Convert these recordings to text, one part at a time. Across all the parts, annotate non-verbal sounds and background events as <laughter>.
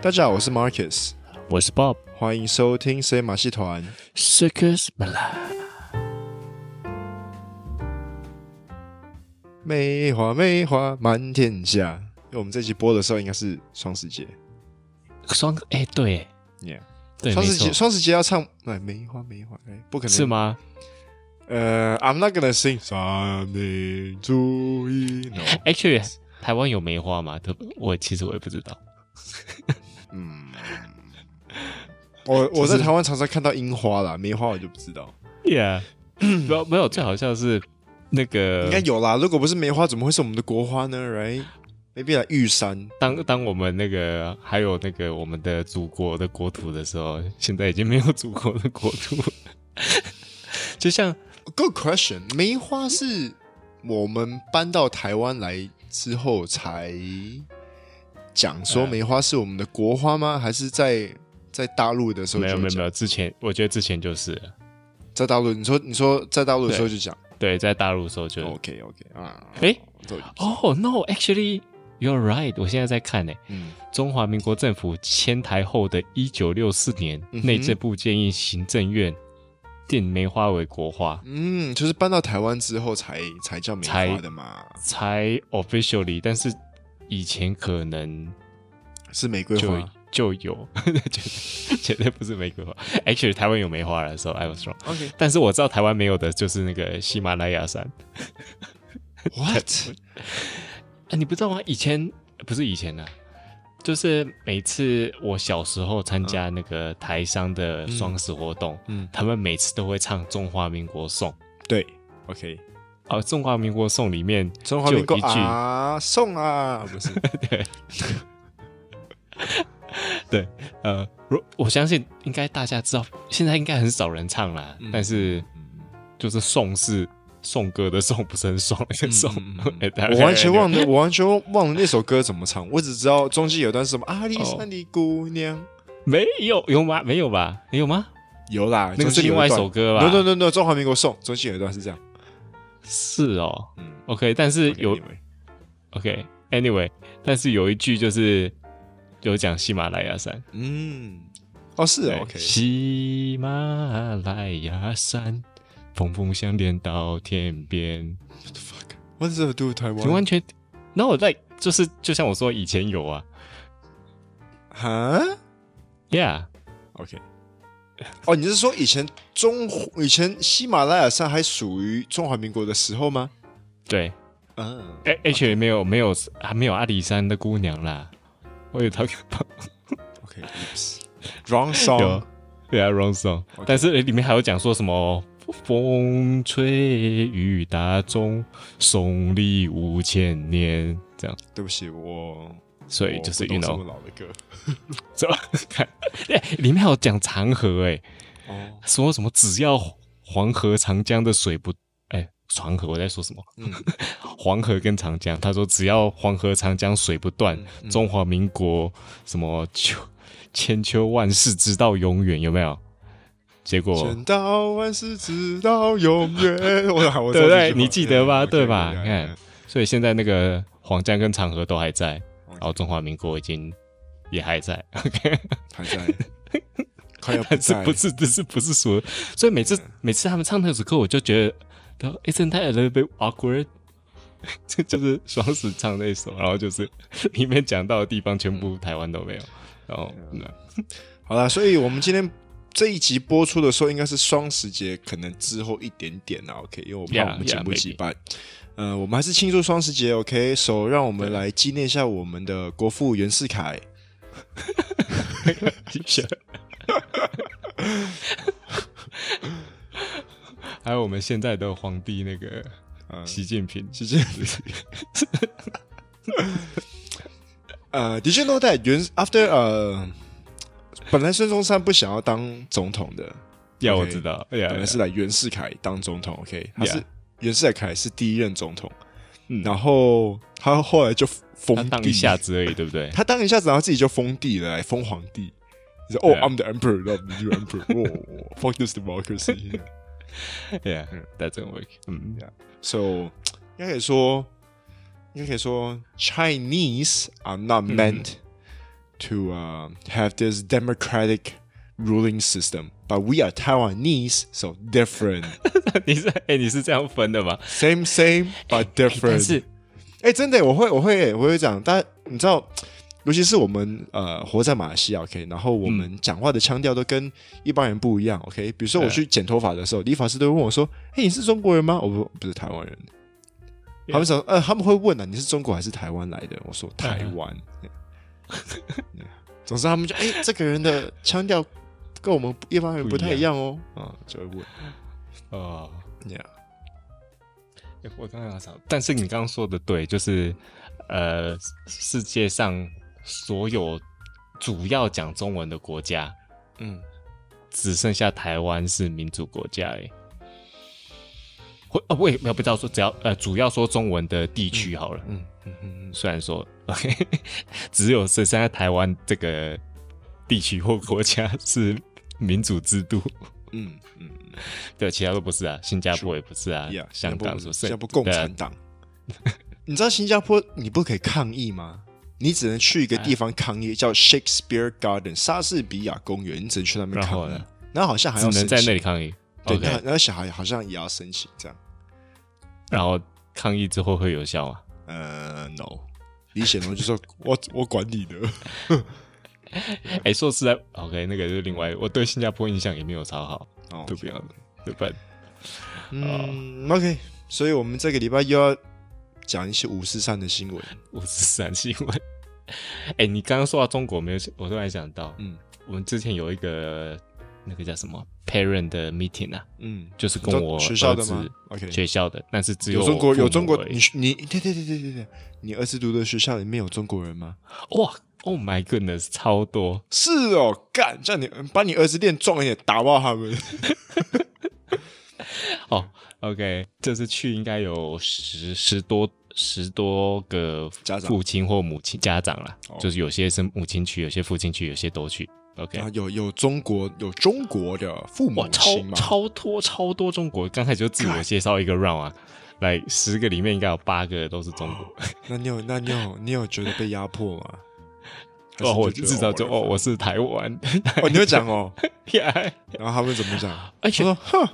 大家好，我是 Marcus，我是 Bob，欢迎收听 C 马戏团 Circus Bala。梅花梅花满天下。因为我们这期播的时候应该是双十节，双哎对，Yeah，对，双十节双十节要唱哎梅花梅花哎，不可能是吗？呃，I'm not gonna sing 三民主义。No，Actually，台湾有梅花吗？我其实我也不知道。嗯，我我在台湾常常看到樱花啦，梅花我就不知道。Yeah，没有 <coughs> 没有，最好像是那个应该有啦。如果不是梅花，怎么会是我们的国花呢？Right？Maybe 来玉山。当当我们那个还有那个我们的祖国的国土的时候，现在已经没有祖国的国土。<laughs> 就像 Good question，梅花是我们搬到台湾来之后才。讲说梅花是我们的国花吗？嗯、还是在在大陆的时候？没有没有没有，之前我觉得之前就是在大陆。你说你说在大陆的时候就讲，对，在大陆的时候就 OK OK 啊。哎，哦 No，Actually you're right。我现在在看呢。嗯，中华民国政府迁台后的一九六四年，内政部建议行政院定梅花为国花。嗯，就是搬到台湾之后才才叫梅花的嘛，才 officially，但是。以前可能是玫瑰花就，就有，<laughs> 绝对不是玫瑰花。Actually，台湾有梅花的时候，I was wrong。OK，但是我知道台湾没有的就是那个喜马拉雅山。What？<laughs> 啊，你不知道吗？以前不是以前呢、啊，就是每次我小时候参加那个台商的双十活动，嗯，嗯，他们每次都会唱中华民国颂。对，OK。哦，中华民国颂里面中华民国啊，颂啊，不是 <laughs> 对，<laughs> 对，呃，我我相信应该大家知道，现在应该很少人唱啦，嗯、但是就是颂是颂歌的颂，不是很爽的颂。<laughs> 我完全忘了，我完全忘了那首歌怎么唱，我只知道中间有段是什么阿里山的姑娘，哦、没有有吗？没有吧？有吗？有啦，那个是另外一首歌吧？对对对对，中华民国颂中间有一段是这样。是哦，嗯，OK，但是有，OK，Anyway，okay, 但是有一句就是有讲喜马拉雅山，嗯，哦是哦，OK，喜马拉雅山，峰峰相连到天边，What the fuck？What does it do with Taiwan？完全，然后我在就是就像我说以前有啊，哈，Yeah，OK。哦，你是说以前中以前喜马拉雅山还属于中华民国的时候吗？对，嗯，哎，H 没有没有还没有阿里山的姑娘啦。我有他，OK，Wrong song，对啊，Wrong song。但是里面还有讲说什么风吹雨打中，送礼五千年这样。对不起，我。所以就是运动这么老的歌，怎么看？哎，里面还有讲长河哎，哦，说什么只要黄河、长江的水不哎，长河我在说什么？嗯，<laughs> 黄河跟长江，他说只要黄河、长江水不断，中华民国什么秋千秋万世直到永远，有没有？结果千到万世直到永远，<laughs> 我我对不对？你记得吧？对吧？你看，所以现在那个黄江跟长河都还在。然后中华民国已经也还在，OK，还在，快要不在，不是，不是，不是说，所以每次、嗯、每次他们唱那首歌，我就觉得，Isn't that a little bit awkward？<laughs> 这就是双十唱那首，然后就是 <laughs> 里面讲到的地方全部台湾都没有，然后，嗯嗯、好了，所以我们今天这一集播出的时候，应该是双十节可能之后一点点啊，OK，因为我怕我们紧不及待。Yeah, yeah, 呃，我们还是庆祝双十节，OK？首、so, 让我们来纪念一下我们的国父袁世凯，还有我们现在的皇帝那个习近平，习近平。呃，Did you know that 袁 after 呃，本来孙中山不想要当总统的，要、yeah, 我知道，本来是来袁世凯当总统，OK？他是。袁世凯是第一任总统，嗯、然后他后来就封地，当一下子而已，对不对？他当一下子，然后自己就封地了，来封皇帝。说：“哦、oh,，I'm the emperor，I'm the new emperor。哦，fuck this democracy。” Yeah，that doesn't work。嗯，So 应该可以说，应该可以说，Chinese are not meant to uh, have this democratic ruling system, but we are Taiwanese, so different. <laughs> 你是哎、欸，你是这样分的吗？Same, same, but <laughs> different. 是哎，真的，我会，我会，我会讲。但你知道，尤其是我们呃活在马来西亚，OK，然后我们讲话的腔调都跟一般人不一样，OK。比如说我去剪头发的时候，理发师都会问我说：“嘿，你是中国人吗？”我说：“不是台湾人。”他们说：“呃，他们会问啊，你是中国还是台湾来的？”我说：“台湾。” <laughs> 总之，他们就哎、欸，这个人的腔调跟我们一般人不太一样哦，啊，就会问。啊，Yeah，我刚刚想，但是你刚刚说的对，就是呃，世界上所有主要讲中文的国家，嗯，只剩下台湾是民主国家哎。会啊，我也没有不知道说，只要呃，主要说中文的地区好了，嗯嗯嗯嗯，虽然说，OK，<laughs> 只有是现在台湾这个地区或国家是民主制度，嗯嗯，<laughs> 对，其他都不是啊，新加坡也不是啊，香港是新加坡共产党，<laughs> 你知道新加坡你不可以抗议吗？你只能去一个地方抗议，叫 Shakespeare Garden 莎士比亚公园，你只能去那边抗议，然后好像还要只能在那里抗议。对.那那小孩好像也要申请这样，然后抗议之后会有效吗？呃，no，李显龙就说：“我我管你的。<laughs> ”哎，说实在，OK，那个是另外，我对新加坡印象也没有超好，哦，对不要对吧？嗯，OK，所以我们这个礼拜又要讲一些五四三的新闻，五四三新闻。哎，你刚刚说到中国，没有，我突然想到，嗯，我们之前有一个。那个叫什么 parent 的 meeting 啊？嗯，就是跟我学校的吗？OK，学校的，但是只有中国有中国，你你对对对对对对，你儿子读的学校里面有中国人吗？哇，Oh my goodness，超多！是哦，干，叫你把你儿子练壮一点，打爆他们。<laughs> 哦，OK，这次去应该有十十多十多个家长、父亲或母亲家长啦，就是有些是母亲去，有些父亲去，有些都去。OK，有有中国有中国的父母亲吗？超超多超多中国，刚开始就自我介绍一个 round 啊，来十个里面应该有八个都是中国。那你有 <laughs> 那你有你有觉得被压迫吗？哦，我至少就哦，我是台湾。哦，你会讲哦，<laughs> 然后他们怎么讲？而且说 <laughs> 哼，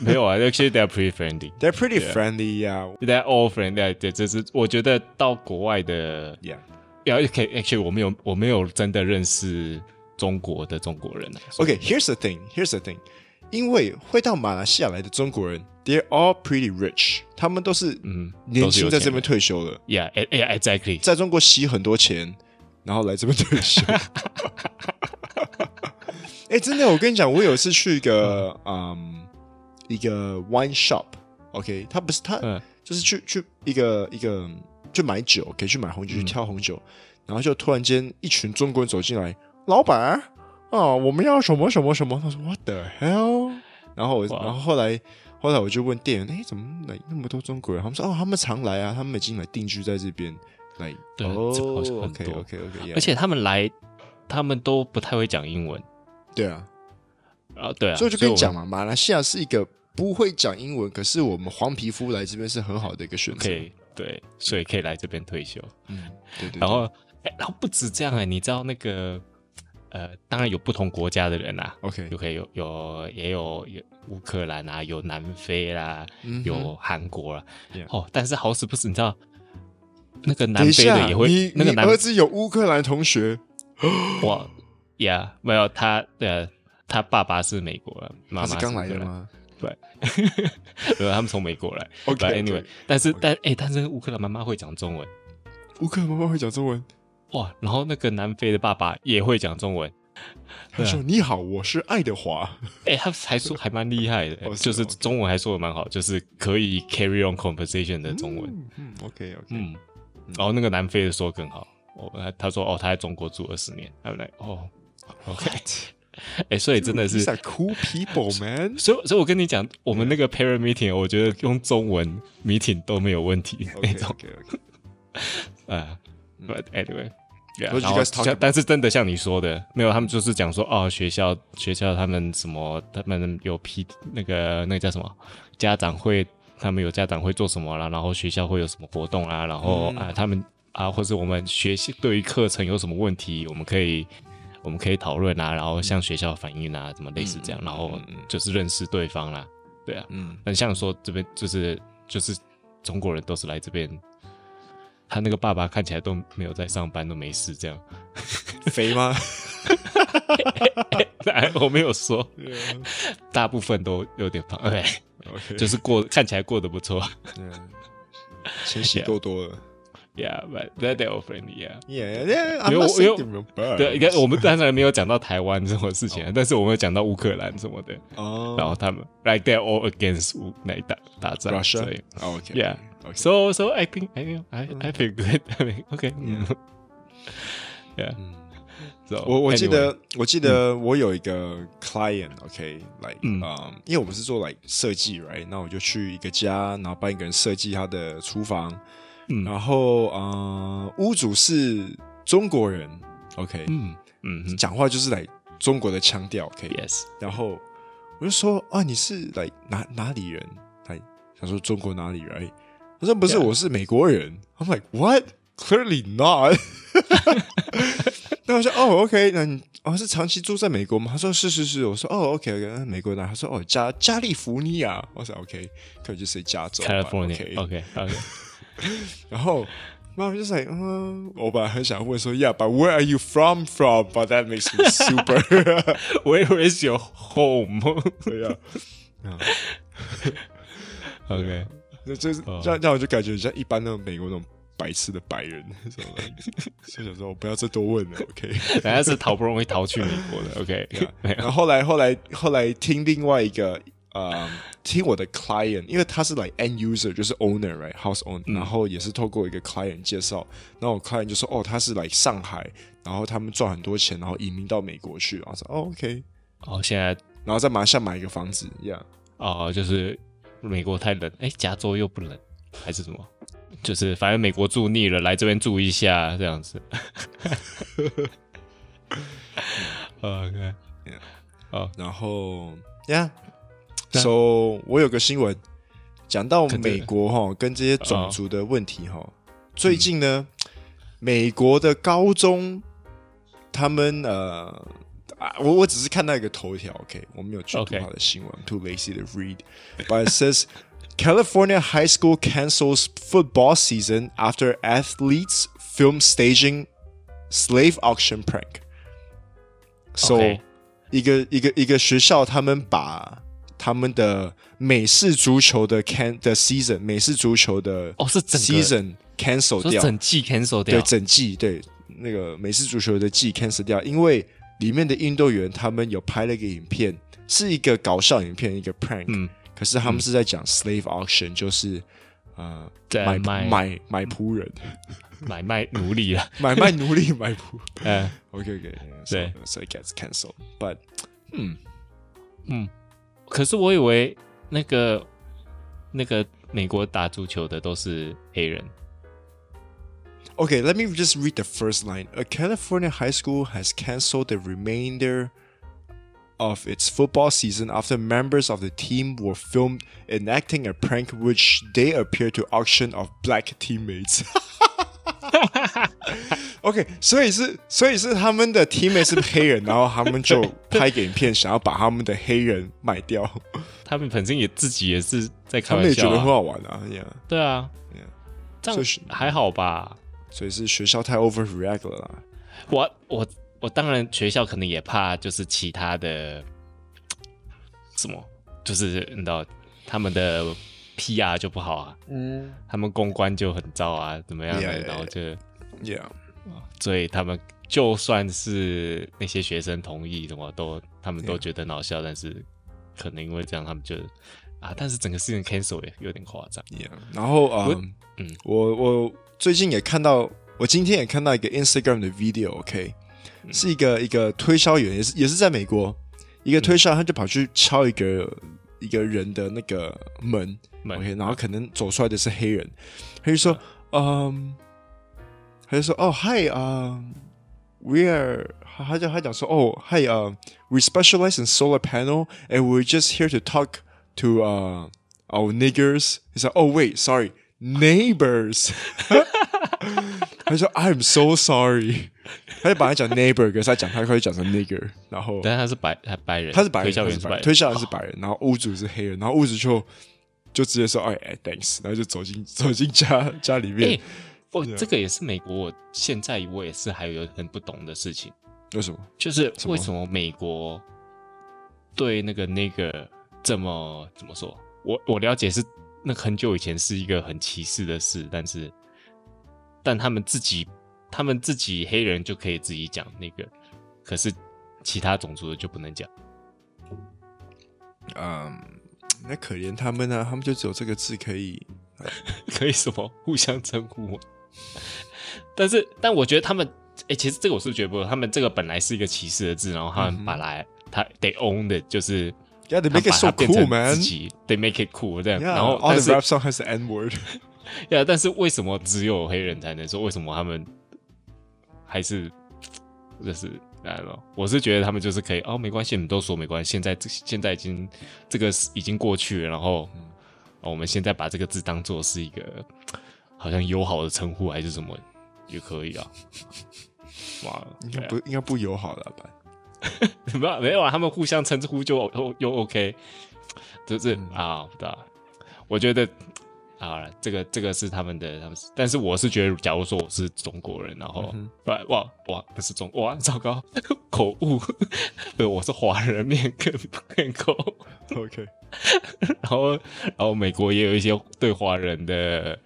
没有啊，actually they're pretty friendly. They're pretty friendly, yeah. They're all friendly. 对，这是我觉得到国外的，yeah. 要 OK，actually 我没有我没有真的认识。中国的中国人啊，OK，here's、okay, the thing，here's the thing，因为会到马来西亚来的中国人，they're all pretty rich，他们都是嗯年轻在这边退休了，Yeah，exactly，在中国洗很多钱，然后来这边退休。<laughs> 哎、欸，真的，我跟你讲，我有一次去一个嗯，嗯一个 wine shop，OK，、okay? 他不是他，嗯、就是去去一个一个去买酒，可以去买红酒，去挑红酒，嗯、然后就突然间一群中国人走进来。老板啊，我们要什么什么什么？他说 What the hell？然后我，然后后来，后来我就问店员，哎，怎么来那么多中国人？他们说，哦，他们常来啊，他们已经来定居在这边来。对，哦，OK OK OK，而且他们来，他们都不太会讲英文。对啊，啊，对啊，所以就跟你讲嘛，马来西亚是一个不会讲英文，可是我们黄皮肤来这边是很好的一个选择。Okay, 对，所以可以来这边退休。嗯，对对，对。然后，哎，然后不止这样哎，你知道那个。呃，当然有不同国家的人啦，OK，就可以有有也有有乌克兰啊，有南非啦，嗯、有韩国啦.哦，但是好死不死，你知道那个南非的也会，你那个男儿子有乌克兰同学，<gasps> 哇呀，没有他，呃，他爸爸是美国人，妈妈是刚来的吗？对，<laughs> 对，他们从美国来，OK，Anyway，但是但哎，但是乌克兰妈妈会讲中文，乌克兰妈妈会讲中文。哇，然后那个南非的爸爸也会讲中文，他说：“你好，我是爱德华。<laughs> ”哎，他还说还蛮厉害的，就是中文还说的蛮好，就是可以 carry on conversation 的中文。嗯，OK OK，嗯，然后那个南非的说更好，哦，他他说哦，他在中国住二十年，他们来哦，OK，哎，所以真的是 <laughs> cool people man，所以所以我跟你讲，我们那个 parent meeting，我觉得用中文 meeting 都没有问题那种。<laughs> 啊，But anyway。Yeah, 然后像，但是真的像你说的，没有，他们就是讲说，哦，学校学校他们什么，他们有批那个那个叫什么？家长会，他们有家长会做什么啦，然后学校会有什么活动啊，然后、嗯、啊，他们啊，或者我们学习对于课程有什么问题，我们可以我们可以讨论啊，然后向学校反映啊，怎么类似这样，嗯、然后就是认识对方啦，对啊，嗯，很像说这边就是就是中国人都是来这边，他那个爸爸看起来都没有在上班，都没事这样，肥吗？<laughs> 我没有说，大部分都有点胖，对，okay. 就是过看起来过得不错，钱洗多多了。Yeah, but they're all friendly. Yeah, yeah, yeah. 因为我对，应该我们当然没有讲到台湾这种事情，oh. 但是我们有讲到乌克兰什么的。哦、oh.，然后他们 like they're all against 那打打仗。Russia. 所以 oh, okay. Okay. So so I think I think I I feel good. I mean, okay. Yeah. So 我我记得、我记得我有一个 client，OK，like，嗯，因为我们是做 like 设计，right？那我就去一个家，然后帮一个人设计他的厨房。嗯、然后呃，屋主是中国人，OK，嗯嗯，讲话就是来中国的腔调，OK，Yes。然后我就说啊，你是来哪哪里人？来，他说中国哪里人？他说不是，yeah. 我是美国人。I'm like what? Clearly not。<laughs> 那我说哦，OK，那你哦是长期住在美国吗？他说是是是。我说哦，OK，OK，美国哪？他说哦加加利福尼亚。我说 OK，可以就说加州，California，OK，OK。然后妈妈<laughs> 就说：“嗯，我本来很想问说，Yeah，but where are you from from？But that makes me super. <laughs> Where is your home？对呀，OK， 那这这样这样我就感觉像一般那种美国那种白痴的白人，所以 <laughs> 想说我不要再多问了，OK。<laughs> 人家是好不容易逃去美国的，OK。然后后来后来后来听另外一个。”呃、um，听我的 client，因为他是 like end user，就是 owner，right，house owner，、嗯、然后也是透过一个 client 介绍，然后我 client 就说，哦，他是来、like、上海，然后他们赚很多钱，然后移民到美国去，然后说，哦，OK，哦，现在，然后在马来西亚买一个房子，一样，哦，就是美国太冷，哎，加州又不冷，还是什么？就是反正美国住腻了，来这边住一下，这样子。<laughs> OK，哦、yeah.，然后，Yeah。So，我有个新闻讲到美国哈，跟这些种族的问题哈、哦。最近呢、嗯，美国的高中，他们呃，我我只是看到一个头条，OK，我没有去读他的新闻、okay.，I'm too lazy to read。But it says California high school cancels football season after athletes film staging slave auction prank。So，、okay. 一个一个一个学校，他们把他们的美式足球的 can 的 season，美式足球的哦是整 season cancel 掉，整季 cancel 掉，对整季对那个美式足球的季 cancel 掉，因为 里面的运动员他们有拍了一个影片，是一个搞笑影片，一个 prank，嗯，可是他们是在讲 slave auction，就是呃买买买仆人，买卖奴隶了，<laughs> 买卖奴隶买仆，嗯，OK OK，对，so it gets cancelled，but 嗯。嗯。可是我以为那个那个美国打足球的都是黑人。Okay, let me just read the first line. A California high school has canceled the remainder of its football season after members of the team were filmed enacting a prank which they appear to auction off black teammates. <laughs> OK，所以是，所以是他们的 teammate 是黑人，然后他们就拍个影片，想要把他们的黑人卖掉。他们本身也自己也是在开玩笑、啊，他们也觉得很好玩啊。Yeah. 对啊，yeah. 这样还好吧？ 所以是学校太 overreact 了啦。我我我当然学校可能也怕，就是其他的什么，就是你知道他们的 PR 就不好啊，嗯，他们公关就很糟啊，怎么样的？Yeah. 然后就 Yeah. 所以他们就算是那些学生同意什么都，他们都觉得好笑但是可能因为这样，他们就啊，但是整个事情 cancel 也有点夸张。Yeah. 然后啊，嗯，我我最近也看到，我今天也看到一个 Instagram 的 video，OK，、okay? 是一个一个推销员，也是也是在美国，一个推销，他就跑去敲一个、嗯、一个人的那个门，门，OK，然后可能走出来的是黑人，他就说，嗯。他就说：“哦，Hi，啊、uh,，We are…… 他就他讲说，哦，Hi，啊、uh,，We specialize in solar panel, and we're just here to talk to uh our niggers。”他说：“哦，Wait，Sorry，neighbors。”他说 I'm so sorry，他就把他讲 neighbor，可是他讲他可以讲成 nigger，然后但他是白，他白人，他是白人，推销员是白人，推销员是白人，然后屋主是黑人，然后屋主就就直接说哎哎 thanks，然后就走进走进家家里面。哦，这个也是美国，我现在我也是还有很不懂的事情。为什么？就是为什么美国对那个那个这么怎么说？我我了解是那很久以前是一个很歧视的事，但是但他们自己他们自己黑人就可以自己讲那个，可是其他种族的就不能讲。嗯，那可怜他们啊，他们就只有这个字可以 <laughs> 可以什么互相称呼？但是但我觉得他们。哎、欸，其实这个我是觉得不，他们这个本来是一个歧视的字，然后他们把来，他 they own 的就是，Yeah, they make it so cool, man. They make it cool 这样，yeah, 然后 all the rap song has the N word. <laughs> Yeah，但是为什么只有黑人才能说？为什么他们还是就是来了？我是觉得他们就是可以哦，没关系，你们都说没关系。现在现在已经这个已经过去了，然后、哦、我们现在把这个字当做是一个好像友好的称呼还是什么也可以啊。哇，应该不应该不友好了吧？<laughs> 没有没有啊，他们互相称呼就又 OK，就是、嗯、啊，不知道。我觉得啊，这个这个是他们的，他们是，但是我是觉得，假如说我是中国人，然后、嗯、哇哇不是中哇糟糕 <laughs> 口误，<laughs> 对，我是华人面更面口 OK，然后然后美国也有一些对华人的，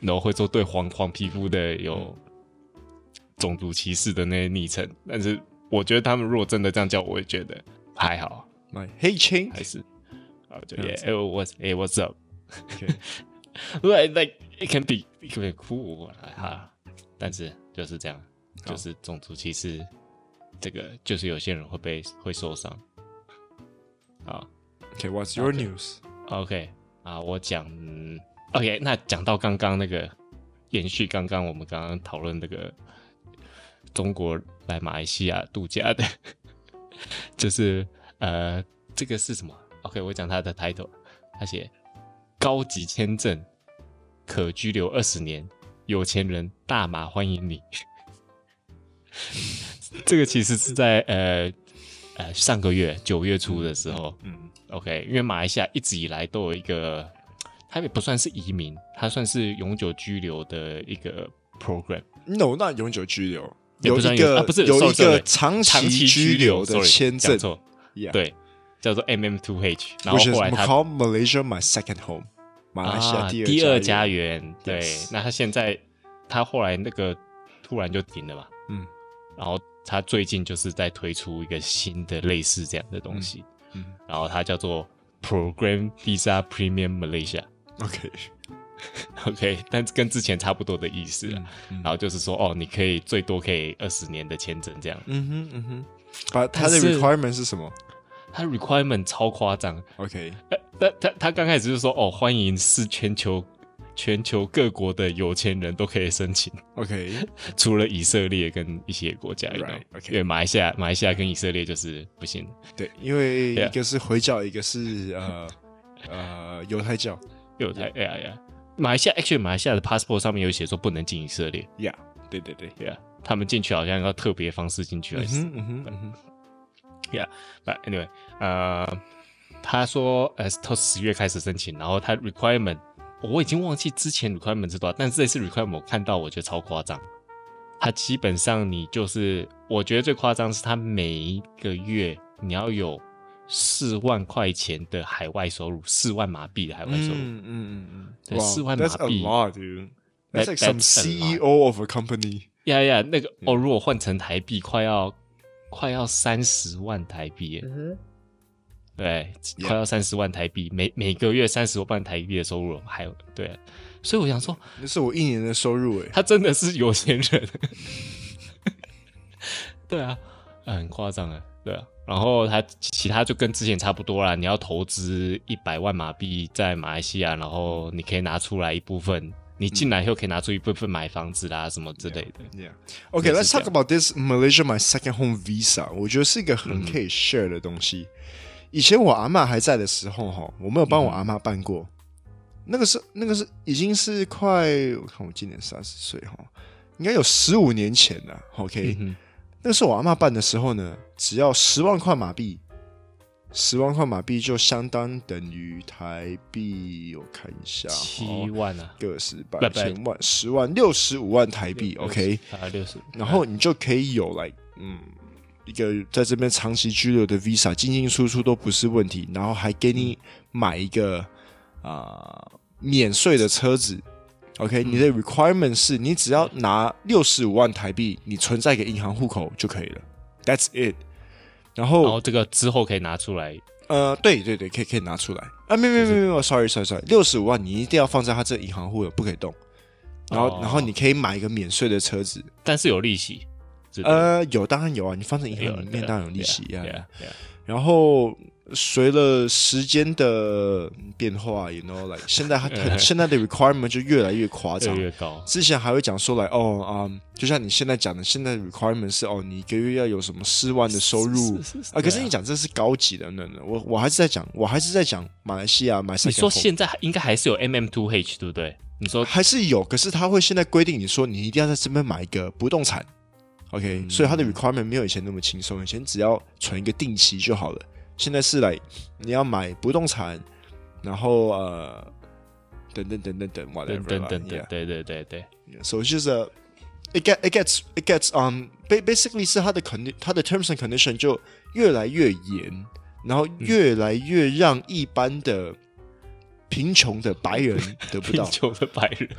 然后会做对黄黄皮肤的有。嗯。种族歧视的那些昵称，但是我觉得他们如果真的这样叫，我会觉得还好。My hey Ching 还是啊，对，Yeah，it was it was up，right like it can be it can be cool 哈，但是就是这样，就是种族歧视，这个就是有些人会被会受伤。啊，Okay, what's your news？OK，啊，我讲，OK，那讲到刚刚那个延续刚刚我们刚刚讨论那个。中国来马来西亚度假的，就是呃，这个是什么？OK，我讲他的 title，他写高级签证可居留二十年，有钱人大马欢迎你。<laughs> 这个其实是在呃呃上个月九月初的时候，嗯，嗯，OK，因为马来西亚一直以来都有一个，它也不算是移民，它算是永久居留的一个 program。No，那永久居留。有一个、啊、不是有一个长期居留的签证.对，叫做 MM Two H，然后后来他 call Malaysia my second home，马来西亚第二家园，对，yes. 那他现在他后来那个突然就停了嘛，嗯，然后他最近就是在推出一个新的类似这样的东西，嗯，嗯然后它叫做 Program Visa Premium Malaysia，OK。<laughs> OK，但跟之前差不多的意思，然后就是说，哦，你可以最多可以二十年的签证这样。嗯哼，嗯哼。把他的 requirement 是什么？他 requirement 超夸张。OK，他他他刚开始就是说，哦，欢迎是全球全球各国的有钱人都可以申请。OK，<laughs> 除了以色列跟一些国家以外，right，因为马来西亚马来西亚跟以色列就是不行。对，因为一个是回教，一个是呃呃犹太教，犹太哎呀呀。马来西亚，actually，马来西亚的 passport 上面有写说不能进以色列。Yeah，对对对，Yeah，他们进去好像要特别方式进去还是？嗯哼嗯哼。Yeah，but anyway，呃，他说呃，从十月开始申请，然后他 requirement，我已经忘记之前 requirement 是多少，但是这次 requirement 我看到我觉得超夸张。他基本上你就是，我觉得最夸张是他每一个月你要有。四万块钱的海外收入，四万马币的海外收入，嗯嗯嗯嗯，四万马币 That's a lot, dude. That's like some CEO of a company. Yeah, yeah. 那个哦，如果换成台币，快要快要三十万台币，嗯，对，快要三十万台币，每每个月三十万台币的收入，还有对，所以我想说，那是我一年的收入哎，他真的是有钱人，<laughs> 对啊，很夸张啊，对啊。然后他其他就跟之前差不多啦，你要投资一百万马币在马来西亚，然后你可以拿出来一部分，你进来以后可以拿出一部分买房子啦什么之类的。Yeah. Okay, let's talk about this Malaysia my second home visa。我觉得是一个很可以 share 的东西。嗯、以前我阿妈还在的时候，哈，我没有帮我阿妈办过。嗯、那个是那个是已经是快，我看我今年三十岁哈。应该有十五年前了。OK，、嗯、那是我阿嬷办的时候呢，只要十万块马币，十万块马币就相当等于台币，我看一下，七万啊，个十百千万十万六十五万台币。OK，啊六十，然后你就可以有来，嗯，一个在这边长期居留的 Visa，进进出出都不是问题，然后还给你买一个啊、呃、免税的车子。OK，、嗯、你的 requirement 是你只要拿六十五万台币，你存在一个银行户口就可以了。That's it。然后，然后这个之后可以拿出来。呃，对对对，可以可以拿出来。啊，没有没有没有没有，sorry sorry sorry，六十五万你一定要放在他这银行户口，不可以动。然后、哦、然后你可以买一个免税的车子，但是有利息。呃，有当然有啊，你放在银行里面当然有利息呀。然后。随了时间的变化，you know，like 现在很 <laughs> 现在的 requirement 就越来越夸张，越高。之前还会讲说来哦啊、嗯，就像你现在讲的，现在的 requirement 是哦，你一个月要有什么四万的收入啊。可是你讲这是高级的，那那我我还是在讲，我还是在讲马来西亚买。你说现在应该还是有 MM Two H 对不对？你说还是有，可是他会现在规定你说你一定要在这边买一个不动产，OK？、嗯、所以他的 requirement 没有以前那么轻松，以前只要存一个定期就好了。现在是来，你要买不动产，然后呃，等等等等等，whatever，等等等，对对对对。So 就是 it get it gets it gets um basically 是它的 condi 它的 terms and condition 就越来越严，然后越来越让一般的贫穷的白人 <laughs> 得不到。贫穷的白人，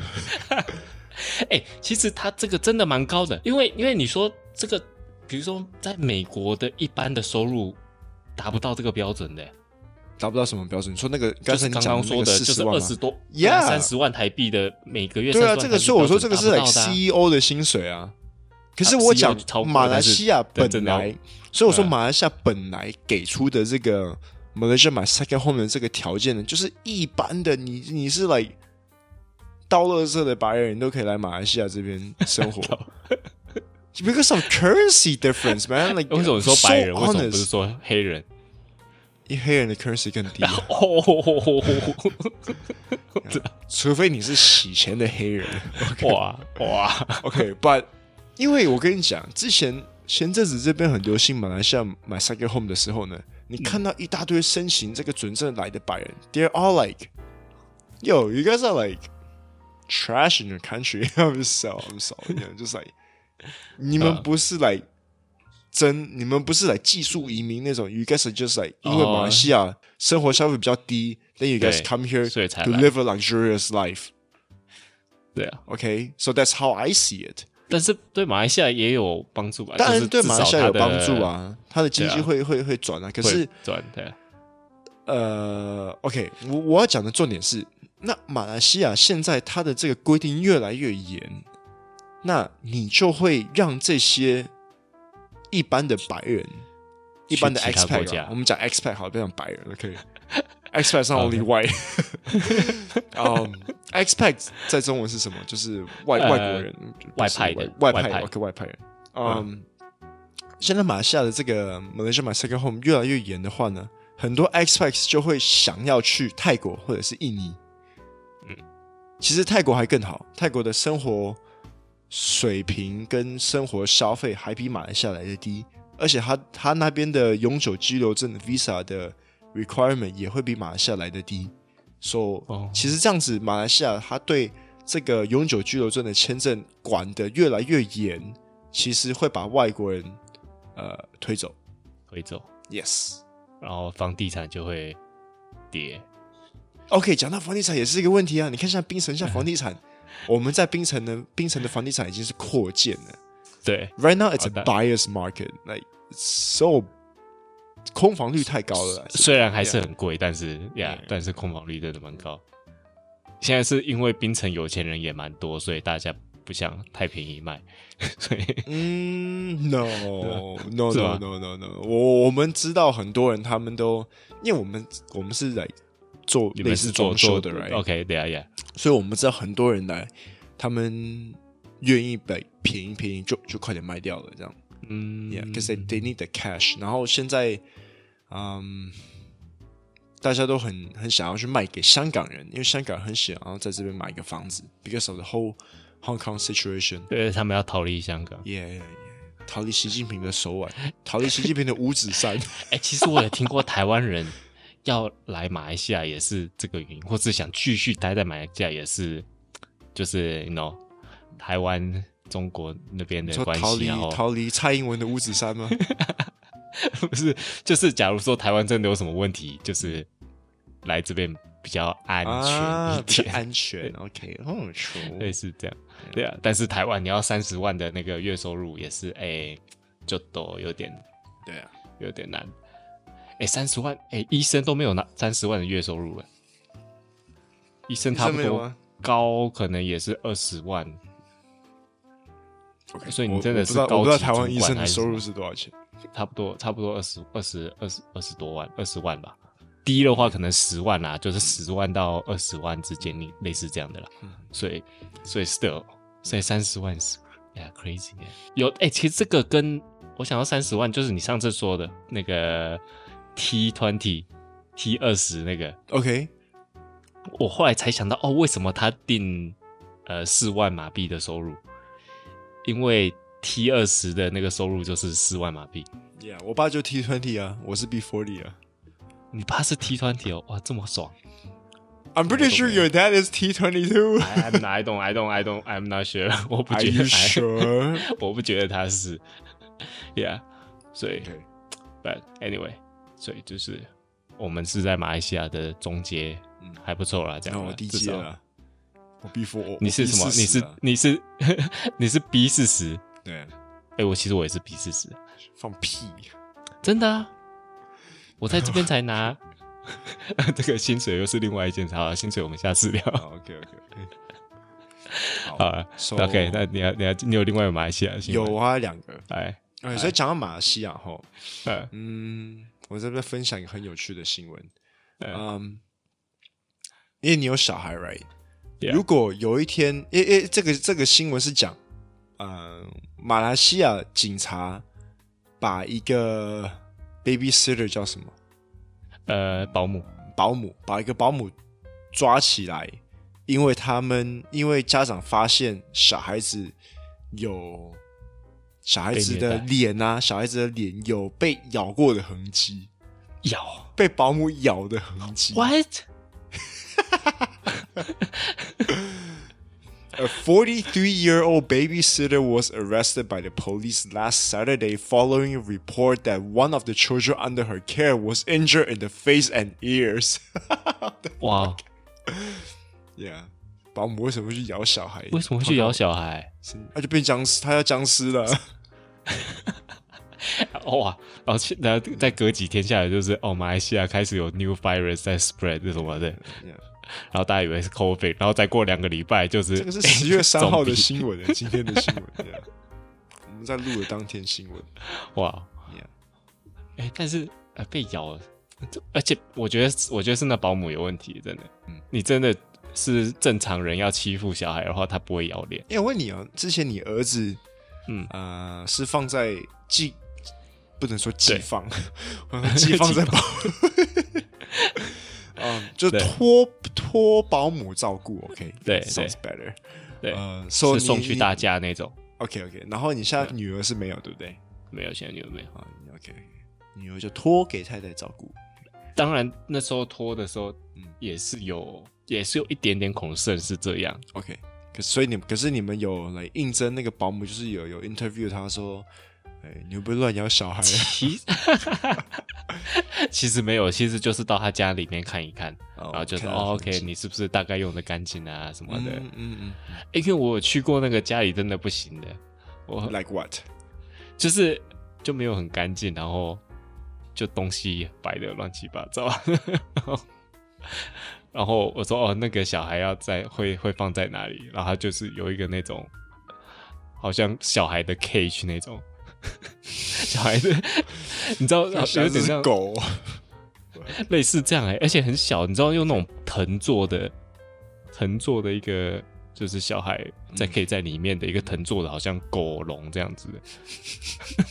<laughs> 哎，其实他这个真的蛮高的，因为因为你说这个，比如说在美国的一般的收入。达不到这个标准的，达不到什么标准？你说那个刚才你刚刚说的，就是二十多、三十万台币的每个月。对啊，这个所以我说这个是 CEO 的薪水啊。可是我讲马来西亚本来，所以我说马来西亚本来给出的这个 Malaysia 买 second home 的这个条件呢，就是一般的，你你是来到乐色的白人，你都可以来马来西亚这边生活。<laughs> Because of currency difference, man. Like, 为什么说白人？为什么不是说黑人？因为黑人的 currency 更低。哦，除非你是洗钱的黑人。哇哇，OK，but 因为我跟你讲，之前前阵子这边很流行马来西亚买 second home 的时候呢，你看到一大堆申请这个准证来的白人，they're all like, yo, you guys are like trash in your country. I'm sorry, I'm sorry, just like. 你们不是来真，uh, 你们不是来技术移民那种。You guys are just like，因为马来西亚生活消费比较低，then you guys come here to live a luxurious life。对啊，OK，so that's how I see it。但是对马来西亚也有帮助吧？当然对马来西亚有帮助啊，它的经济会会会转啊。可是转对，呃，OK，我我要讲的重点是，那马来西亚现在它的这个规定越来越严。那你就会让这些一般的白人、一般的 expat、啊、我们讲 expat 好，不要讲白人了，可以。<laughs> expat 上 only white。<laughs> 嗯，expat 在中文是什么？就是外、呃、外国人，外派的外派，OK，外派人。嗯，现在马来西亚的这个 Malaysia My Second Home 越来越严的话呢，很多 expat 就会想要去泰国或者是印尼。嗯，其实泰国还更好，泰国的生活。水平跟生活消费还比马来西亚来的低，而且他他那边的永久居留证的 Visa 的 requirement 也会比马来西亚来的低。所以，其实这样子，马来西亚他对这个永久居留证的签证管得越来越严，其实会把外国人呃推走，推走。Yes，然后房地产就会跌。OK，讲到房地产也是一个问题啊，你看像槟城像 <laughs> 房地产。我们在槟城的槟城的房地产已经是扩建了，对，Right now it's a buyer's market，like so 空房率太高了，虽然还是很贵，但是呀，但是空房率真的蛮高。现在是因为槟城有钱人也蛮多，所以大家不想太便宜卖，<laughs> 所以嗯，no no no no no no，我我们知道很多人他们都，因为我们我们是来做类似装修的，right？OK，对啊，yeah。所以我们知道很多人来，他们愿意被便宜便宜就就快点卖掉了，这样。嗯，Yeah，because they they need the cash。然后现在，嗯，大家都很很想要去卖给香港人，因为香港人很想要在这边买一个房子，because of the whole Hong Kong situation，对，他们要逃离香港，yeah, yeah, yeah. 逃离习近平的手腕，逃离习近平的五指山。<laughs> 哎、欸，其实我也听过台湾人要来马来西亚也是这个原因，或是想继续待在马来西亚也是，就是 you know 台湾中国那边的关系，然后逃离蔡英文的五指山吗？<laughs> 不是，就是假如说台湾真的有什么问题，就是来这边比较安全一点，啊、安全。OK，嗯，类似这样。对啊，但是台湾你要三十万的那个月收入也是哎、欸，就都有点，对啊，有点难。哎、欸，三十万，哎、欸，医生都没有拿三十万的月收入哎，医生差不多高可能也是二十万。OK，所以你真的是高级，我不知道台湾医生的收入是多少钱？差不多，差不多二十二十二十二十多万，二十万吧。低的话可能十万啦，就是十万到二十万之间，你类似这样的啦。嗯、所以，所以 still，所以三十万是，yeah，crazy。有哎、欸，其实这个跟我想要三十万，就是你上次说的那个 T twenty T 二十那个。OK，我后来才想到，哦，为什么他定呃四万马币的收入？因为 T 二十的那个收入就是四万马币。Yeah，我爸就 T twenty 啊，我是 B forty 啊。你爸是 T twenty 哦，哇，这么爽！I'm pretty sure your dad is T twenty two. I don't, I don't, I don't, I'm not sure. 我不觉得，sure? 我不觉得他是，Yeah，所以，But anyway，所以就是我们是在马来西亚的中阶，嗯，还不错啦，这样。我低阶了，我 B four，你是什么？你是你是 <laughs> 你是 B 四十？对，哎，我其实我也是 B 四十，放屁，真的啊。我在这边才拿 <laughs> 这个薪水，又是另外一件事。好，薪水我们下次聊。Oh, OK OK OK。好 OK。那你要你要你有另外马来西亚新闻？有啊，两个。哎哎，所以讲到马来西亚哈，嗯，我这边分享一个很有趣的新闻。嗯，因为你有小孩，right？如果有一天，诶诶，这个这个新闻是讲，嗯，马来西亚警察把一个。Babysitter 叫什么？呃，保姆。保姆把一个保姆抓起来，因为他们因为家长发现小孩子有小孩子的脸啊，小孩子的脸有被咬过的痕迹，咬被保姆咬的痕迹。What？ A 43-year-old babysitter was arrested by the police last Saturday following a report that one of the children under her care was injured in the face and ears. <laughs> 哇 Yeah， 保姆为什么会去咬小孩？为什么会去咬小孩？他就变僵尸，他要僵尸了。<laughs> 哇！然后，然后再隔几天下来，就是哦，马来西亚开始有 new virus 在 spread 这什么的。Yeah. 然后大家以为是 COVID，然后再过两个礼拜就是这个是十月三号的新闻，欸，今天的新闻，我们在录的当天新闻，<laughs> 哇，哎但是呃被咬了，而且我觉得我觉得是那保姆有问题，真的，嗯，你真的是正常人要欺负小孩的话，他不会咬脸。哎，我问你啊，之前你儿子，嗯呃，是放在寄，不能说寄放，<laughs> 寄对放在保。<laughs> 嗯，就托托保姆照顾，OK，对，sounds better，对，呃，是送去大家那种，OK OK。然后你现在女儿是没有，对不对？没有，现在女儿没有，OK。女儿就托给太太照顾。当然那时候托的时候，嗯，也是有，也是有一点点恐惧是这样，OK。可所以你们，可是你们有来应征那个保姆，就是有有 interview，他说。哎，你会不会乱咬小孩？其 <laughs> 其实没有，其实就是到他家里面看一看，然后就说哦，OK，你是不是大概用的干净啊什么的？嗯嗯嗯。因为我有去过那个家里，真的不行的。我 Like what？就是就没有很干净，然后就东西摆的乱七八糟。然 <laughs> 后我说哦，那个小孩要在会会放在哪里？然后他就是有一个那种好像小孩的 cage 那种。<laughs> 小孩的，你知道有点像狗，类似这样哎、欸，而且很小，你知道用那种藤做的藤做的一个，就是小孩在可以在里面的一个藤做的，好像狗笼这样子的。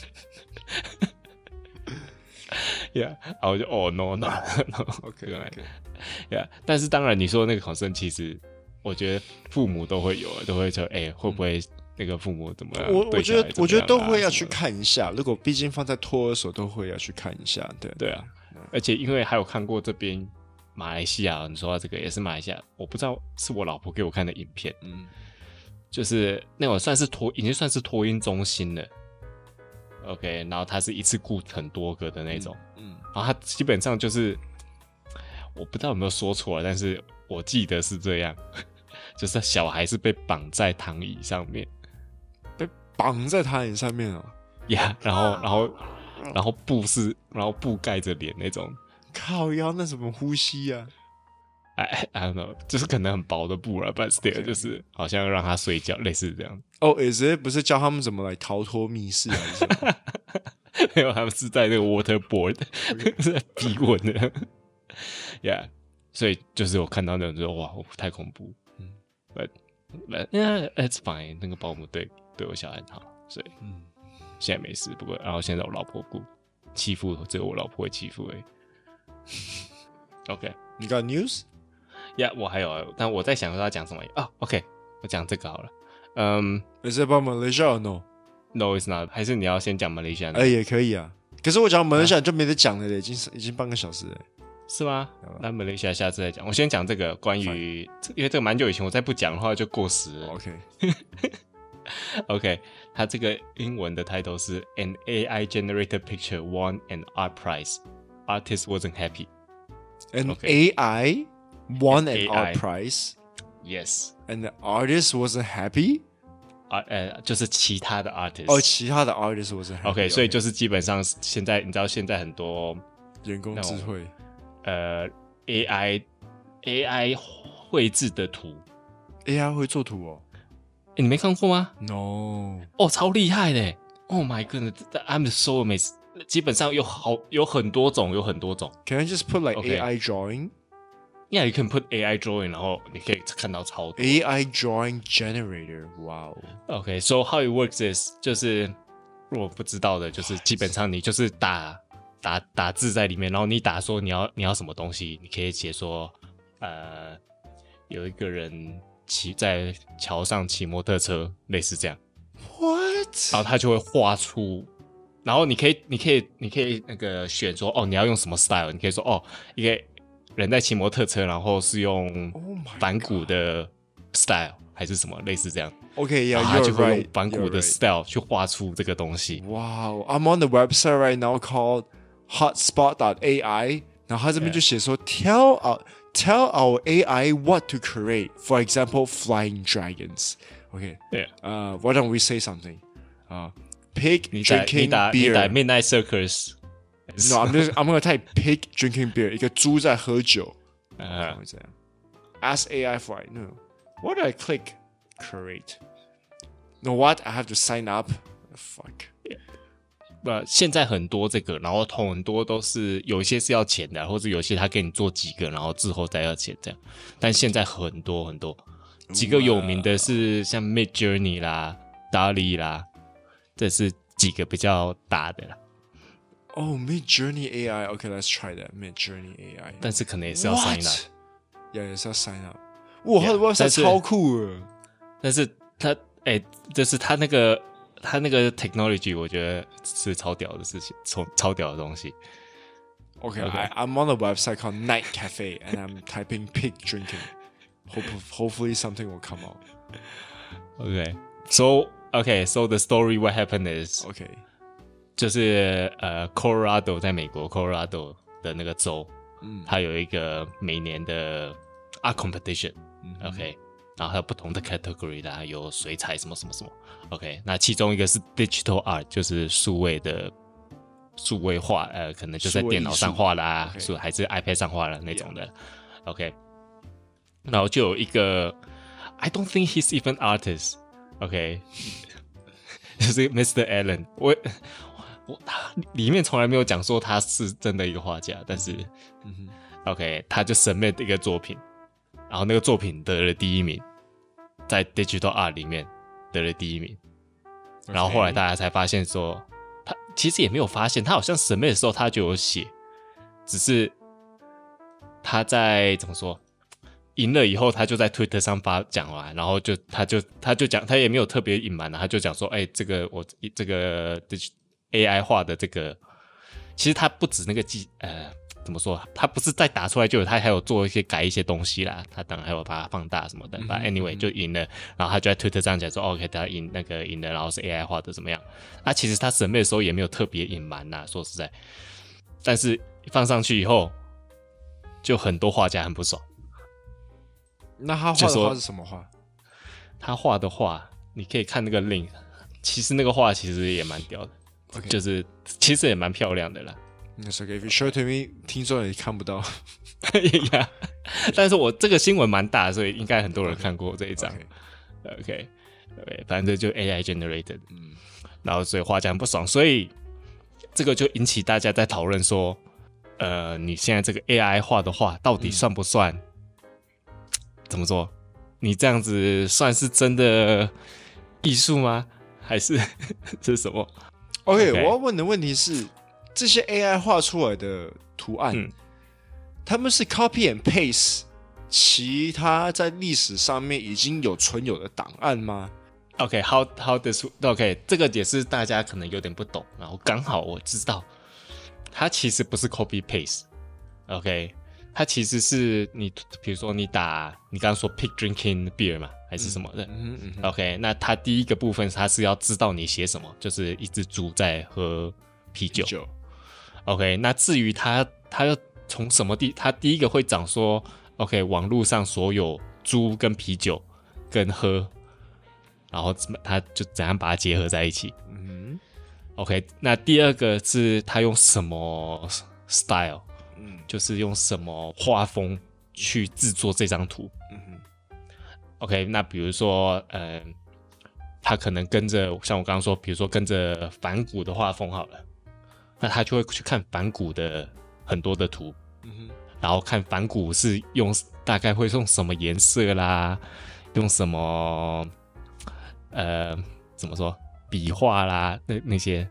呀，然后就哦 no no <laughs> no，OK OK，呀，但是当然你说那个考生其实我觉得父母都会有，都会说，哎、欸，会不会那个父母怎么样？我我觉得我觉得都会要去看一下。如果毕竟放在托儿所，都会要去看一下。对对啊，而且因为还有看过这边马来西亚，你说到这个也是马来西亚，我不知道是我老婆给我看的影片，嗯，就是那种算是托，已经算是托婴中心了。OK，然后他是一次雇很多个的那种，嗯，嗯。然后他基本上就是，我不知道有没有说错了，但是我记得是这样，<laughs> 就是小孩是被绑在躺椅上面，被绑在躺椅上面哦，呀，然后然后然后布是然后布盖着脸那种，靠腰那怎么呼吸呀？啊？I I don't know，就是可能很薄的布了，but still，就是好像让他睡觉，类似这样。哦，is it 不是教他们怎么来逃脱密室还是？<laughs> 没有，他们是在那个 waterboard <laughs> 在逼问的。Yeah，所以就是我看到那种就哇，太恐怖。嗯，but but yeah, it's fine。那个保姆对对我小孩很好，所以嗯，现在没事。不过然后现在我老婆顾欺负，只有我老婆会欺负而已。<laughs> OK，你 got news？呀，yeah, 我还有，但我在想说要讲什么啊、oh,？OK，我讲这个好了。嗯，Is it about Malaysia or no？No，it's not。还是你要先讲 Malaysia？哎，也可以啊。可是我讲 Malaysia 就没得讲了，已经已经半个小时了，是吗？那 Malaysia 下次再讲。我先讲这个关于因为这个蛮久以前，我再不讲的话就过时了。OK，OK，、okay. okay, 它这个英文的 title 是 An AI generated picture won an art prize. Artist wasn't happy. An. AI won an art prize. Yes. And the artist wasn't happy. 啊，呃，就是其他的 artist。哦，其他的 artist wasn't happy. OK，所以就是基本上现在你知道现在很多人工智慧，呃，AI AI 绘制的图，AI 会做图哦。你没看过吗？No。哦，超厉害的！Oh my goodness，I'm so amazed。基本上有好有很多种，有很多种。Can I just put like AI drawing? Yeah, you can put AI drawing，然后你可以看到超多 AI drawing generator。Wow. Okay, so how it works is 就是如果不知道的，就是基本上你就是打打打字在里面，然后你打说你要你要什么东西，你可以写说呃有一个人骑在桥上骑摩托车，类似这样。What？然后他就会画出，然后你可以你可以你可以那个选说哦你要用什么 style，你可以说哦一个。人在骑摩托车，然后是用反骨的 style、oh、还是什么类似这样？OK，呀、yeah，他就会用反骨的 style 去画出这个东西。哇、wow，I'm on the website right now called Hotspot.ai，然后他这边就写说 Yeah. Tell our Tell our AI what to create. For example, flying dragons. OK，对，呃，Why don't we say something？啊、uh,，Pig drinking beer. Midnight Circus. No, I'm just I'm gonna type pig drinking beer，一个猪在喝酒，啊，会这样。Ask AI for it. No, what do I click? Create. No, what? I have to sign up. Fuck. 不，现在很多这个，然后很多都是有一些是要钱的，或者有些他给你做几个，然后之后再要钱这样。但现在很多很多，几个有名的是像 Midjourney 啦、DALL-E 啦，这是几个比较大的啦。 哦、oh,，Midjourney AI，OK，let's、okay, try that Midjourney AI。但是可能也是要 sign up，也也是要 sign up。哇，他的 website 超酷啊！但是他，哎、欸，就是他那个他那个 technology，我觉得是超屌的事情，超超屌的东西。OK，I'm on the website called Night Cafe and I'm typing pig drinking. Hope, hopefully something will come out. OK，so OK，so the story what happened is OK。 就是呃，Colorado 在美国 Colorado 的那个州，嗯，它有一个每年的 art competition，OK，、然后还有不同的 category 啦，有水彩什么什么什么，OK，那其中一个是 digital art，就是数位的数位画，呃，可能就在电脑上画啦，是还是 iPad 上画的那种的，OK，然后就有一个，I don't think he's even artist，OK，、okay? 就是 Mr. Allen，我。他里面从来没有讲说他是真的一个画家，但是，，OK，他就 submit 一个作品，然后那个作品得了第一名，在 Digital Art 里面得了第一名.然后后来大家才发现说，他其实也没有发现，他好像 submit 的时候他就有写，只是他在怎么说，赢了以后，他就在推特上发讲完，然后就他就他就讲，他也没有特别隐瞒了，他就讲说，哎、欸，这个我这个 AI 画的这个，其实他不止那个技，呃，怎么说？他不是再打出来就有，他还有做一些改一些东西啦，他当然还有把它放大什么的。反正 anyway 就赢了，然后他就在推特上讲说，OK，他赢那个赢了，然后是 AI 画的怎么样？那其实他审美的时候也没有特别隐瞒呐，说实在，但是放上去以后，就很多画家很不爽。那他画的画是什么画？他画的画，你可以看那个 link。其实那个画其实也蛮屌的.就是其实也蛮漂亮的啦。那是 OK，if you show to me，听说也看不到。<laughs> 呀，但是我这个新闻蛮大，所以应该很多人看过这一张。OK，对，okay. okay. 反正就 AI generated。嗯，然后所以画家很不爽，所以这个就引起大家在讨论说，呃，你现在这个 AI 画的画到底算不算？嗯怎么说？你这样子算是真的艺术吗？还是这 <laughs> 是什么？OK，, okay. 我要问的问题是：这些 AI 画出来的图案，嗯、他们是 copy and paste 其他在历史上面已经有存有的档案吗？OK，how how this OK，这个也是大家可能有点不懂，然后刚好我知道，它其实不是 copy paste。OK。它其实是你，比如说你打你刚刚说 pick drinking beer 嘛，还是什么的？嗯嗯嗯。OK，那他第一个部分他是要知道你写什么，就是一只猪在喝啤酒。啤酒 OK，那至于他，他要从什么地，他第一个会讲说，OK，网络上所有猪跟啤酒跟喝，然后他就怎样把它结合在一起。嗯。OK，那第二个是他用什么 style？嗯就是用什么画风去制作这张图？嗯哼。OK，那比如说，呃，他可能跟着像我刚刚说，比如说跟着反骨的画风好了，那他就会去看反骨的很多的图，嗯哼。然后看反骨是用大概会用什么颜色啦，用什么呃怎么说笔画啦，那那些。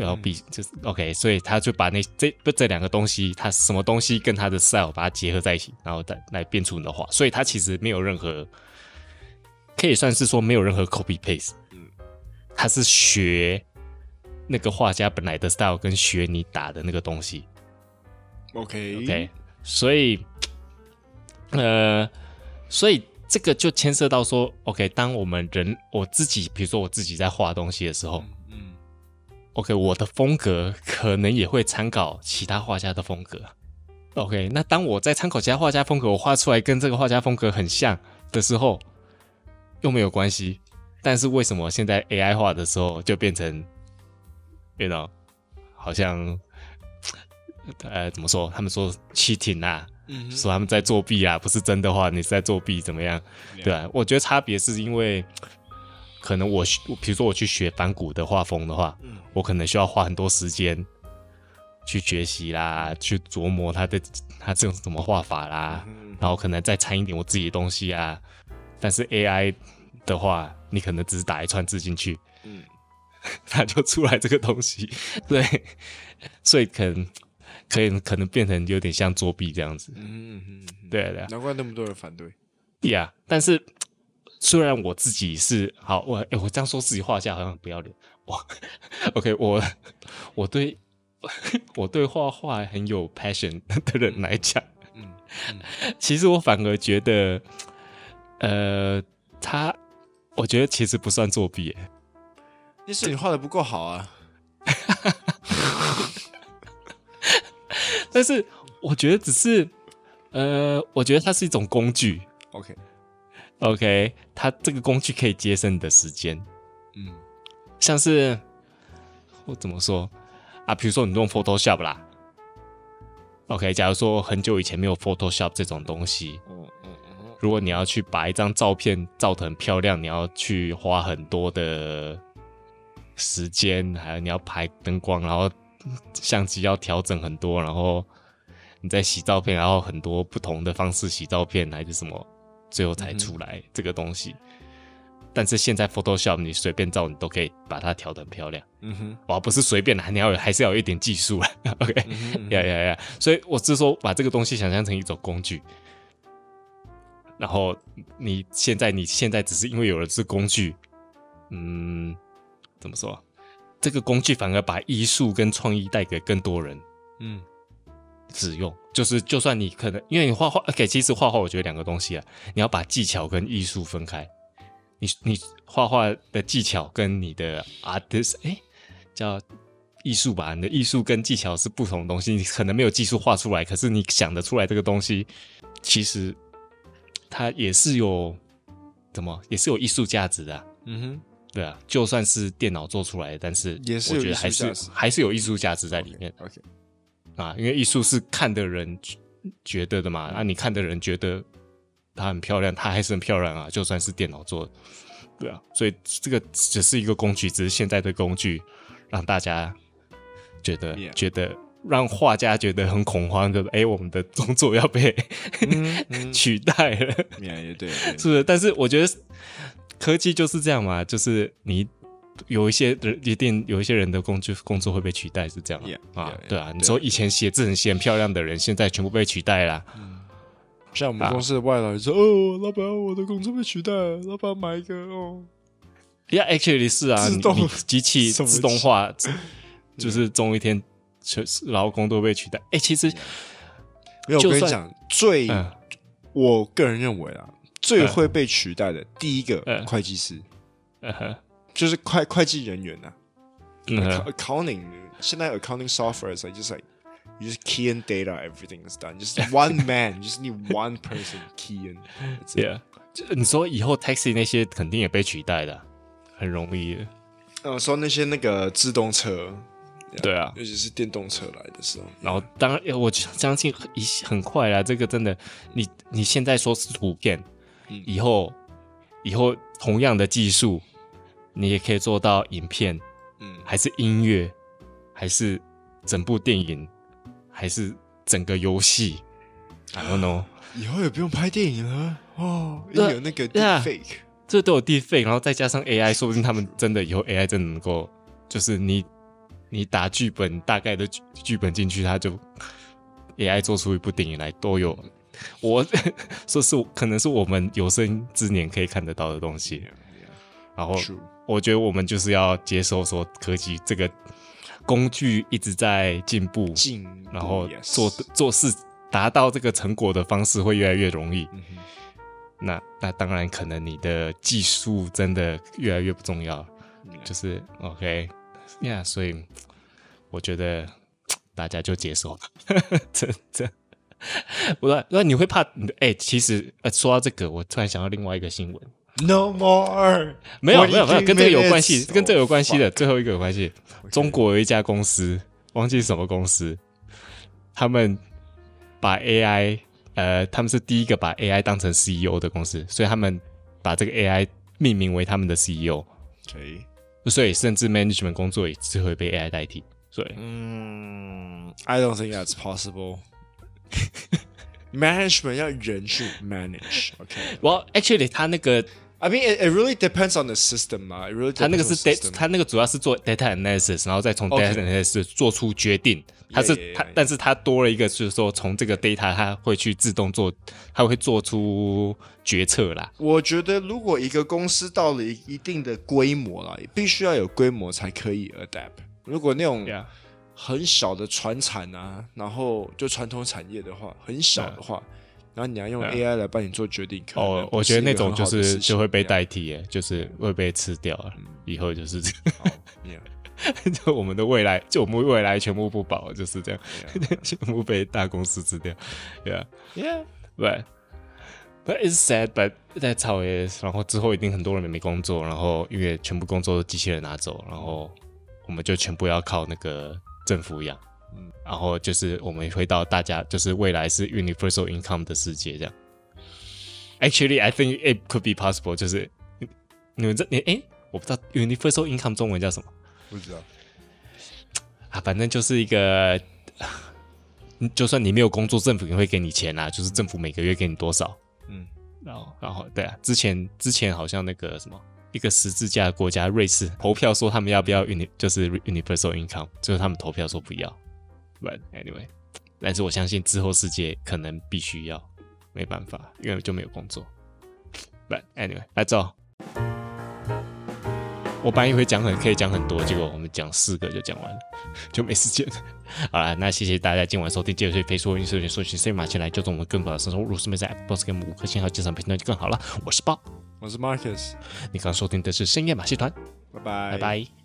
然后比就是 OK，所以他就把那这不这两个东西，他什么东西跟他的 style 把它结合在一起，然后再来变出你的画。所以他其实没有任何，可以算是说没有任何 copy paste。嗯，他是学那个画家本来的 style 跟学你打的那个东西。OK OK，所以呃，所以这个就牵涉到说，OK，当我们人我自己，比如说我自己在画东西的时候。OK，我的风格可能也会参考其他画家的风格。OK，那当我在参考其他画家风格，我画出来跟这个画家风格很像的时候，又没有关系。但是为什么现在 AI 画的时候就变成，you know，好像，呃，怎么说？他们说 cheating 啊，嗯、说他们在作弊啊，不是真的话，你是在作弊，怎么样？对啊，我觉得差别是因为。可能我学，比如说我去学梵谷的画风的话，嗯、我可能需要花很多时间去学习啦，去琢磨他的他这种怎么画法啦，嗯、然后可能再掺一点我自己的东西啊。但是 AI 的话，你可能只是打一串字进去，嗯，<laughs> 它就出来这个东西，对，所以可能可以可能变成有点像作弊这样子，嗯嗯，对对，难怪那么多人反对，对呀，但是。虽然我自己是好，我我这样说自己画家好像很不要脸。我 <laughs> OK，我我对 <laughs> 我对画画很有 passion 的人来讲，嗯，嗯 <laughs> 其实我反而觉得，呃，他我觉得其实不算作弊，哎，那是你画的不够好啊。但是我觉得只是，呃，我觉得它是一种工具。OK。它这个工具可以节省你的时间，嗯，像是我怎么说啊？比如说你用 Photoshop 啦，OK，假如说很久以前没有 Photoshop 这种东西，嗯嗯嗯，如果你要去把一张照片照得很漂亮，你要去花很多的时间，还有你要拍灯光，然后相机要调整很多，然后你在洗照片，然后很多不同的方式洗照片，还是什么？最后才出来这个东西，嗯、但是现在 Photoshop 你随便照你都可以把它调的很漂亮。嗯哼，哇，不是随便的，你要有还是要有一点技术啊。<laughs> OK，呀呀呀！所以我是说把这个东西想象成一种工具。然后你现在你现在只是因为有了这工具，嗯，怎么说？这个工具反而把艺术跟创意带给更多人，嗯，使用就是就算你可能因为你画画，OK，其实画画我觉得两个东西啊，你要把技巧跟艺术分开。你你画画的技巧跟你的 artist 哎，叫艺术吧，你的艺术跟技巧是不同的东西，你可能没有技术画出来，可是你想得出来这个东西，其实它也是有怎么也是有艺术价值的，啊，嗯哼。对啊，就算是电脑做出来的，但是我觉得还是还是有艺术价值在里面。OK，, okay. 啊，因为艺术是看的人觉得的嘛，啊，你看的人觉得它很漂亮，它还是很漂亮啊，就算是电脑做的。对啊，所以这个只是一个工具，只是现在的工具让大家觉得.觉得让画家觉得很恐慌，就是哎，我们的工作要被、嗯嗯、<laughs> 取代了。也对，是不是？但是我觉得。科技就是这样嘛，就是你有一些人一定有一些人的工作工作会被取代，是这样 yeah, 啊？对啊，你说以前写字很写很漂亮的人，现在全部被取代了。嗯，像我们公司的外劳说：“啊、哦，老板，我的工作被取代了，老板买一个哦。”Yeah，actually 是啊，自动机器自动化，<laughs> 就是终一天，全劳工都被取代。哎、欸，其实没有，我跟你讲，最、嗯、我个人认为啊。最会被取代的第一个会计师，就是会会计人员呐。Accounting 现在 accounting software 是 just like you just key in data everything is done just one man just need one person key in yeah 就你说以后 taxi 那些肯定也被取代的，很容易的。呃，说那些那个自动车，对啊，尤其是电动车来的时候，然后当然我相信一很快啊，这个真的，你你现在说是图片。以后，以后同样的技术，你也可以做到影片，嗯，还是音乐，还是整部电影，还是整个游戏，I don't know。以后也不用拍电影了。哦，因为有那个 deepfake，这都有 deepfake，然后再加上 AI，说不定他们真的以后 AI 真的能够，就是你你打剧本大概的剧本进去，它就 AI 做出一部电影来都有。我 <laughs> 说是可能是我们有生之年可以看得到的东西，然后我觉得我们就是要接受说科技这个工具一直在进步，进步，然后做做事达到这个成果的方式会越来越容易。嗯、那那当然可能你的技术真的越来越不重要，嗯、就是 OK 呀，yeah, 所以我觉得 <tsk> 大家就接受了，<laughs> 这这。不对，那你会怕？哎、欸，其实呃，说到这个，我突然想到另外一个新闻。No more，没有没有没有，跟这个有关系，跟这个有关系的，最后一个有关系。中国有一家公司，忘记是什么公司，他们把 AI，呃，他们是第一个把 AI 当成 CEO 的公司，所以他们把这个 AI 命名为他们的 CEO。所以甚至 management 工作也是会被 AI 代替。所以，嗯，I don't think that's possible。<laughs> Management 要人去 manage，OK？Well, actually，他那个，I mean, it, it really depends on the system 嘛。It really 他那个是 data，他那个主要是做 data analysis，然后再从 data analysis 做出决定。他是他，但是他多了一个，就是说从这个 data，他会去自动做，他会做出决策啦。我觉得，如果一个公司到了一定的规模了，必须要有规模才可以 adapt。如果那种很小的传产啊，然后就传统产业的话，很小的话，嗯、然后你要用 AI 来帮你做决定，哦，我觉得那种就是就会被代替，哎，就是会被吃掉以后就是这样，<laughs> 就我们的未来，就我们未来全部不保，就是这样，嗯、<laughs> 全部被大公司吃掉。Yeah，Yeah，But but it's sad, but that's how it is。然后之后一定很多人没工作，然后因为全部工作都机器人拿走，然后我们就全部要靠那个。政府一样，嗯，然后就是我们会到大家，就是未来是 universal income 的世界这样。Actually, I think it could be possible。就是你们这你哎，我不知道 universal income 中文叫什么？不知道啊，反正就是一个，就算你没有工作，政府也会给你钱啊。就是政府每个月给你多少？嗯，然后然后对啊，之前之前好像那个什么。一个十字架国家瑞士投票说他们要不要 uni 就是 universal income，最后他们投票说不要。But anyway，但是我相信之后世界可能必须要。没办法，因为就没有工作。But anyway，来走。我本来以为讲很可以讲很多，结果我们讲四个就讲完了，就没时间了。好了，那谢谢大家今晚收听，记得去 Facebook、Instagram 搜寻 “Sam 马前来”，就做我们更多的生活。如果是没在 Apple Podcast 给我们五颗星和介绍评论就更好了。我是 Bob，我是 Marcus，你刚收听的是深夜马戏团，拜拜，拜拜。